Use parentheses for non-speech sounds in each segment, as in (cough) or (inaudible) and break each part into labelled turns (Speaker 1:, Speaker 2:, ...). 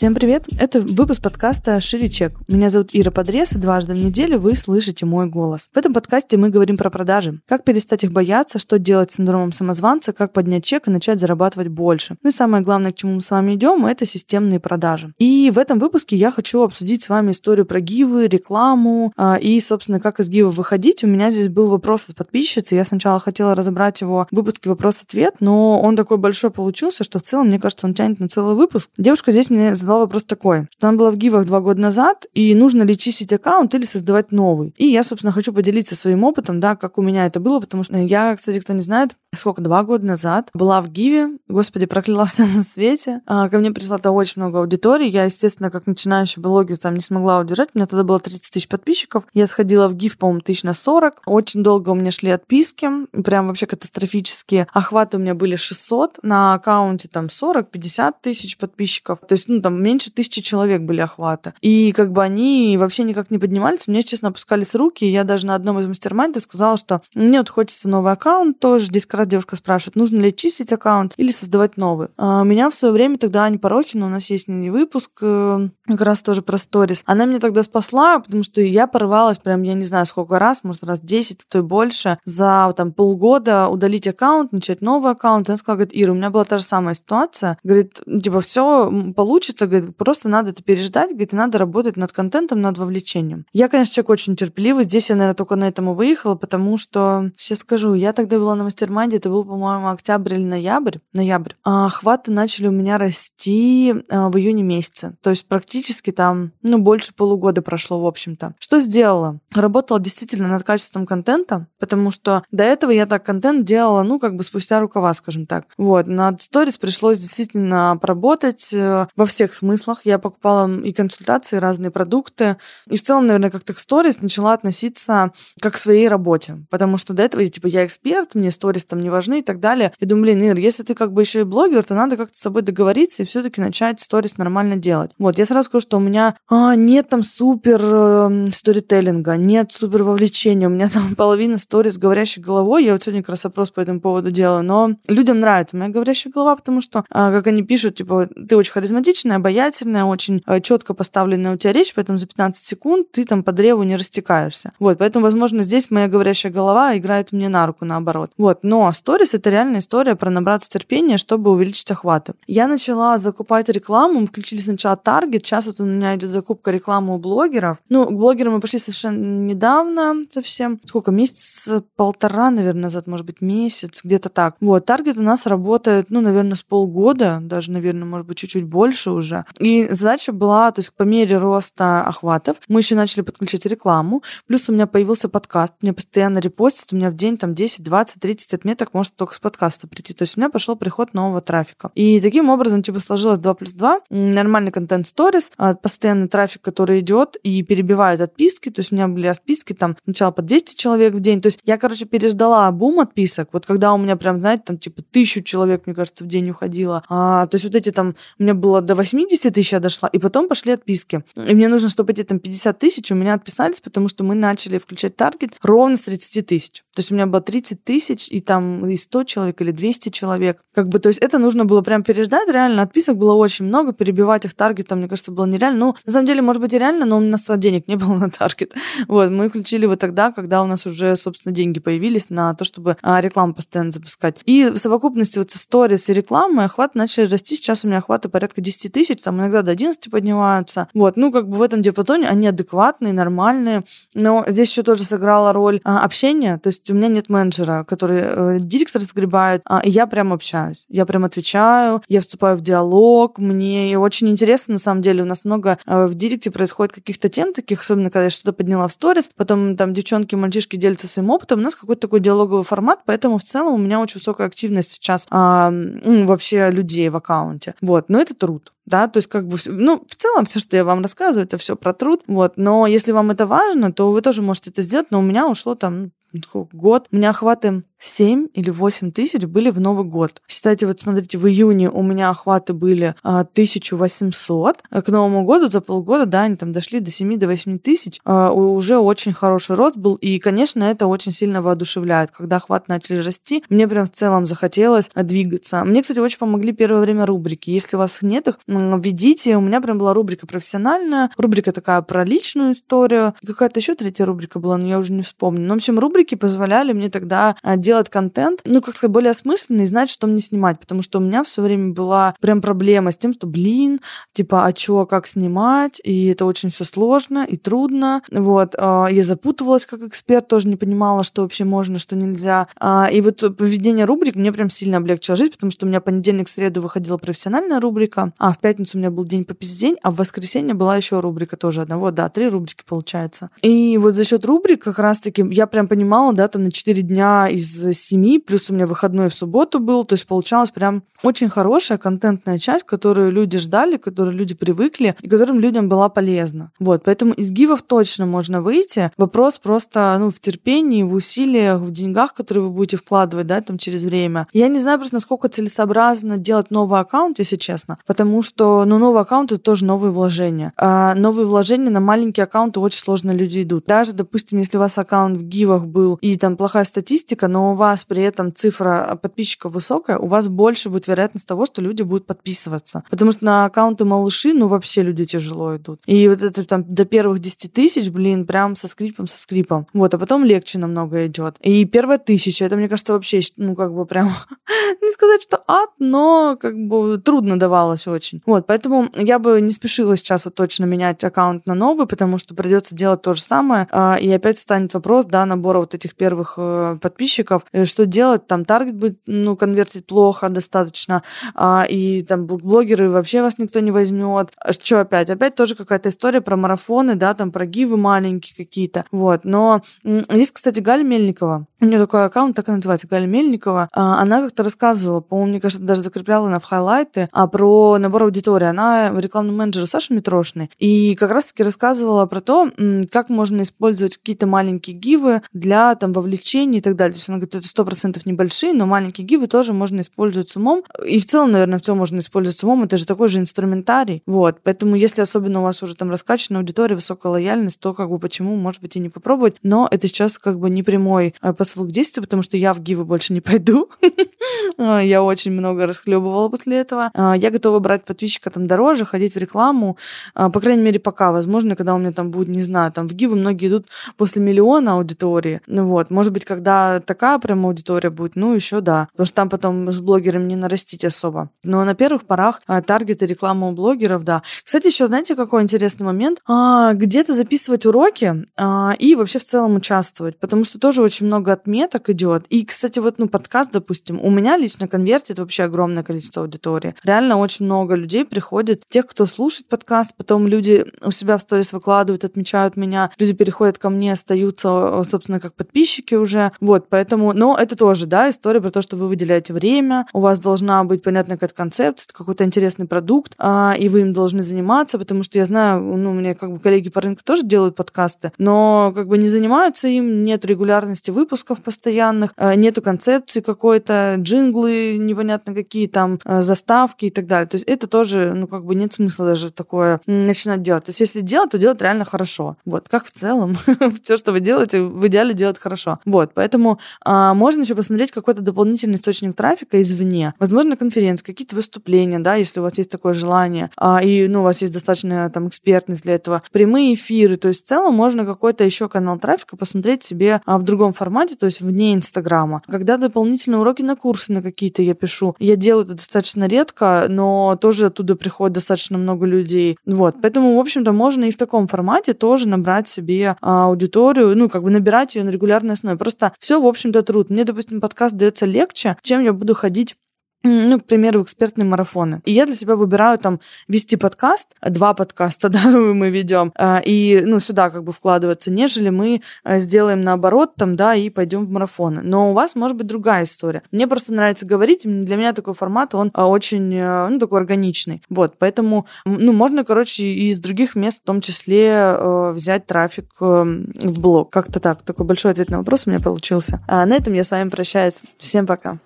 Speaker 1: Всем привет! Это выпуск подкаста «Шире чек». Меня зовут Ира Подрез, и дважды в неделю вы слышите мой голос. В этом подкасте мы говорим про продажи. Как перестать их бояться, что делать с синдромом самозванца, как поднять чек и начать зарабатывать больше. Ну и самое главное, к чему мы с вами идем, это системные продажи. И в этом выпуске я хочу обсудить с вами историю про гивы, рекламу а, и, собственно, как из гива выходить. У меня здесь был вопрос от подписчицы. Я сначала хотела разобрать его в выпуске вопрос-ответ, но он такой большой получился, что в целом, мне кажется, он тянет на целый выпуск. Девушка здесь мне задала задала вопрос такой, что она была в гивах два года назад, и нужно ли чистить аккаунт или создавать новый. И я, собственно, хочу поделиться своим опытом, да, как у меня это было, потому что я, кстати, кто не знает, сколько, два года назад была в гиве, господи, прокляла все (laughs) на свете. А, ко мне пришла то очень много аудитории. Я, естественно, как начинающий блогер, там не смогла удержать. У меня тогда было 30 тысяч подписчиков. Я сходила в гив, по-моему, тысяч на 40. Очень долго у меня шли отписки, прям вообще катастрофические. Охваты у меня были 600, на аккаунте там 40-50 тысяч подписчиков. То есть, ну, там меньше тысячи человек были охваты. И как бы они вообще никак не поднимались. У меня, честно, опускались руки. И я даже на одном из мастер-майндов сказала, что мне вот хочется новый аккаунт тоже. Здесь как раз девушка спрашивает, нужно ли чистить аккаунт или создавать новый. А меня в свое время тогда Аня Порохина, у нас есть не выпуск, э, как раз тоже про сторис. Она меня тогда спасла, потому что я порывалась прям, я не знаю, сколько раз, может, раз 10, а то и больше, за там полгода удалить аккаунт, начать новый аккаунт. Она сказала, говорит, Ира, у меня была та же самая ситуация. Говорит, типа, все получится, говорит, просто надо это переждать, говорит, надо работать над контентом, над вовлечением. Я, конечно, человек очень терпеливый. Здесь я, наверное, только на этом и выехала, потому что, сейчас скажу, я тогда была на mastermind е, это был, по-моему, октябрь или ноябрь, ноябрь. А охваты начали у меня расти а, в июне месяце. То есть практически там, ну, больше полугода прошло, в общем-то. Что сделала? Работала действительно над качеством контента, потому что до этого я так контент делала, ну, как бы спустя рукава, скажем так. Вот, над сторис пришлось действительно поработать э, во всех смыслах. Я покупала и консультации, и разные продукты. И в целом, наверное, как-то к сторис начала относиться как к своей работе. Потому что до этого, типа, я эксперт, мне сторис там не важны и так далее. И думаю, блин, Ир, если ты как бы еще и блогер, то надо как-то с собой договориться и все-таки начать сторис нормально делать. Вот, я сразу скажу, что у меня а, нет там супер э, сторителлинга, нет супер вовлечения. У меня там (laughs) половина сторис говорящей головой. Я вот сегодня как раз опрос по этому поводу делаю. Но людям нравится моя говорящая голова, потому что, а, как они пишут, типа, ты очень харизматичная, обаятельная, очень э, четко поставленная у тебя речь, поэтому за 15 секунд ты там по древу не растекаешься. Вот, поэтому, возможно, здесь моя говорящая голова играет мне на руку, наоборот. Вот, но сторис — это реальная история про набраться терпения, чтобы увеличить охваты. Я начала закупать рекламу, мы включили сначала таргет, сейчас вот у меня идет закупка рекламы у блогеров. Ну, к блогерам мы пошли совершенно недавно, совсем, сколько, месяц, полтора, наверное, назад, может быть, месяц, где-то так. Вот, таргет у нас работает, ну, наверное, с полгода, даже, наверное, может быть, чуть-чуть больше уже. И задача была, то есть по мере роста охватов, мы еще начали подключать рекламу, плюс у меня появился подкаст, мне постоянно репостят, у меня в день там 10, 20, 30 отметок может только с подкаста прийти. То есть у меня пошел приход нового трафика. И таким образом, типа, сложилось 2 плюс 2, нормальный контент сторис, а, постоянный трафик, который идет и перебивает отписки, то есть у меня были отписки там сначала по 200 человек в день, то есть я, короче, переждала бум отписок, вот когда у меня прям, знаете, там типа тысячу человек, мне кажется, в день уходило, а, то есть вот эти там, у меня было до 80 50 тысяч я дошла, и потом пошли отписки. И мне нужно, чтобы эти там 50 тысяч у меня отписались, потому что мы начали включать таргет ровно с 30 тысяч. То есть у меня было 30 тысяч, и там и 100 человек, или 200 человек. Как бы, то есть это нужно было прям переждать, реально отписок было очень много, перебивать их таргетом, мне кажется, было нереально. Ну, на самом деле, может быть, и реально, но у нас денег не было (laughs) на таргет. Вот, мы включили его тогда, когда у нас уже, собственно, деньги появились на то, чтобы а, рекламу постоянно запускать. И в совокупности вот сторис и рекламы охват начали расти. Сейчас у меня охваты порядка 10 тысяч, там иногда до 11 поднимаются. Вот, ну, как бы в этом диапазоне они адекватные, нормальные. Но здесь еще тоже сыграла роль а, общения. То есть у меня нет менеджера, который э, директор сгребает, а, и я прям общаюсь. Я прям отвечаю, я вступаю в диалог. Мне очень интересно, на самом деле, у нас много э, в директе происходит каких-то тем таких, особенно когда я что-то подняла в сторис, потом там девчонки, мальчишки делятся своим опытом, у нас какой-то такой диалоговый формат, поэтому в целом у меня очень высокая активность сейчас а, вообще людей в аккаунте. Вот, но это труд да, то есть как бы, ну, в целом все, что я вам рассказываю, это все про труд, вот, но если вам это важно, то вы тоже можете это сделать, но у меня ушло там год. У меня охваты 7 или 8 тысяч были в Новый год. Считайте, вот смотрите, в июне у меня охваты были а, 1800. К Новому году за полгода, да, они там дошли до 7 до 8 тысяч. А, уже очень хороший рост был. И, конечно, это очень сильно воодушевляет. Когда охват начали расти, мне прям в целом захотелось а, двигаться. Мне, кстати, очень помогли первое время рубрики. Если у вас нет их, введите. У меня прям была рубрика профессиональная, рубрика такая про личную историю. Какая-то еще третья рубрика была, но я уже не вспомню. Но, в общем, рубрики позволяли мне тогда делать делать контент, ну, как сказать, более осмысленный и знать, что мне снимать, потому что у меня все время была прям проблема с тем, что, блин, типа, а чё, как снимать, и это очень все сложно и трудно, вот, а, я запутывалась как эксперт, тоже не понимала, что вообще можно, что нельзя, а, и вот поведение рубрик мне прям сильно облегчило жизнь, потому что у меня понедельник, среду выходила профессиональная рубрика, а в пятницу у меня был день по пиздень, а в воскресенье была еще рубрика тоже одного, да, три рубрики получается. И вот за счет рубрик как раз-таки я прям понимала, да, там на 4 дня из 7, плюс у меня выходной в субботу был, то есть получалась прям очень хорошая контентная часть, которую люди ждали, которую люди привыкли и которым людям была полезна. Вот, поэтому из гивов точно можно выйти. Вопрос просто ну, в терпении, в усилиях, в деньгах, которые вы будете вкладывать, да, там через время. Я не знаю просто, насколько целесообразно делать новый аккаунт, если честно, потому что, ну, новый аккаунт — это тоже новые вложения. А новые вложения на маленькие аккаунты очень сложно люди идут. Даже, допустим, если у вас аккаунт в гивах был и там плохая статистика, но у вас при этом цифра подписчиков высокая, у вас больше будет вероятность того, что люди будут подписываться. Потому что на аккаунты малыши, ну, вообще люди тяжело идут. И вот это там до первых 10 тысяч, блин, прям со скрипом, со скрипом. Вот, а потом легче намного идет. И первая тысяча, это, мне кажется, вообще, ну, как бы прям, (laughs) сказать, что ад, но как бы трудно давалось очень. Вот, поэтому я бы не спешила сейчас вот точно менять аккаунт на новый, потому что придется делать то же самое. А, и опять встанет вопрос, да, набора вот этих первых э, подписчиков, э, что делать, там таргет будет, ну, конвертить плохо достаточно, а, и там блогеры вообще вас никто не возьмет. А что опять? Опять тоже какая-то история про марафоны, да, там про гивы маленькие какие-то, вот. Но здесь, кстати, Галя Мельникова, у нее такой аккаунт, так и называется, Галя Мельникова, она как-то рассказывала, по-моему, мне кажется, даже закрепляла на в хайлайты, а про набор аудитории. Она рекламный менеджер Саши Митрошной, и как раз-таки рассказывала про то, как можно использовать какие-то маленькие гивы для там вовлечения и так далее. То есть она говорит, это сто процентов небольшие, но маленькие гивы тоже можно использовать с умом. И в целом, наверное, все можно использовать с умом. Это же такой же инструментарий. Вот. Поэтому, если особенно у вас уже там раскачана аудитория, высокая лояльность, то как бы почему, может быть, и не попробовать. Но это сейчас как бы не прямой э, посыл к действию, потому что я в гивы больше не пойду. (laughs) А, я очень много расхлебывала после этого. А, я готова брать подписчика там дороже, ходить в рекламу. А, по крайней мере, пока. Возможно, когда у меня там будет, не знаю, там в гивы многие идут после миллиона аудитории. Ну вот. Может быть, когда такая прям аудитория будет, ну еще да. Потому что там потом с блогерами не нарастить особо. Но на первых порах таргеты реклама у блогеров, да. Кстати, еще знаете, какой интересный момент? Где-то записывать уроки и вообще в целом участвовать. Потому что тоже очень много отметок идет. И, кстати, вот, ну, подкаст, допустим, у меня лично конвертит вообще огромное количество аудитории. Реально очень много людей приходит, тех, кто слушает подкаст, потом люди у себя в сторис выкладывают, отмечают меня, люди переходят ко мне, остаются, собственно, как подписчики уже. Вот, поэтому, но это тоже, да, история про то, что вы выделяете время, у вас должна быть понятная какая-то концепция, какой-то интересный продукт, а, и вы им должны заниматься, потому что я знаю, ну, у меня как бы коллеги по рынку тоже делают подкасты, но как бы не занимаются им, нет регулярности выпусков постоянных, а, нету концепции какой-то, джинглы непонятно какие там, а, заставки и так далее. То есть это тоже, ну, как бы нет смысла даже такое начинать делать. То есть если делать, то делать реально хорошо. Вот, как в целом. (laughs) Все, что вы делаете, в идеале делать хорошо. Вот, поэтому а, можно еще посмотреть какой-то дополнительный источник трафика извне. Возможно, конференции, какие-то выступления, да, если у вас есть такое желание, а, и, ну, у вас есть достаточно там экспертность для этого, прямые эфиры. То есть в целом можно какой-то еще канал трафика посмотреть себе а, в другом формате, то есть вне Инстаграма. Когда дополнительные уроки на курсы на какие-то я пишу. Я делаю это достаточно редко, но тоже оттуда приходит достаточно много людей. Вот. Поэтому, в общем-то, можно и в таком формате тоже набрать себе а, аудиторию, ну, как бы набирать ее на регулярной основе. Просто все, в общем-то, труд. Мне, допустим, подкаст дается легче, чем я буду ходить ну, к примеру, экспертные марафоны. И я для себя выбираю там вести подкаст, два подкаста, (laughs) да, мы ведем, а, и, ну, сюда как бы вкладываться, нежели мы а, сделаем наоборот там, да, и пойдем в марафоны. Но у вас может быть другая история. Мне просто нравится говорить, для меня такой формат, он а, очень, ну, такой органичный. Вот, поэтому, ну, можно, короче, из других мест в том числе взять трафик в блог. Как-то так. Такой большой ответ на вопрос у меня получился. А на этом я с вами прощаюсь. Всем пока.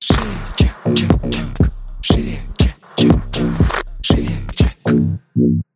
Speaker 2: Шире, чек, чек, чек. Шире, чек, чек, чек. Шире, чек.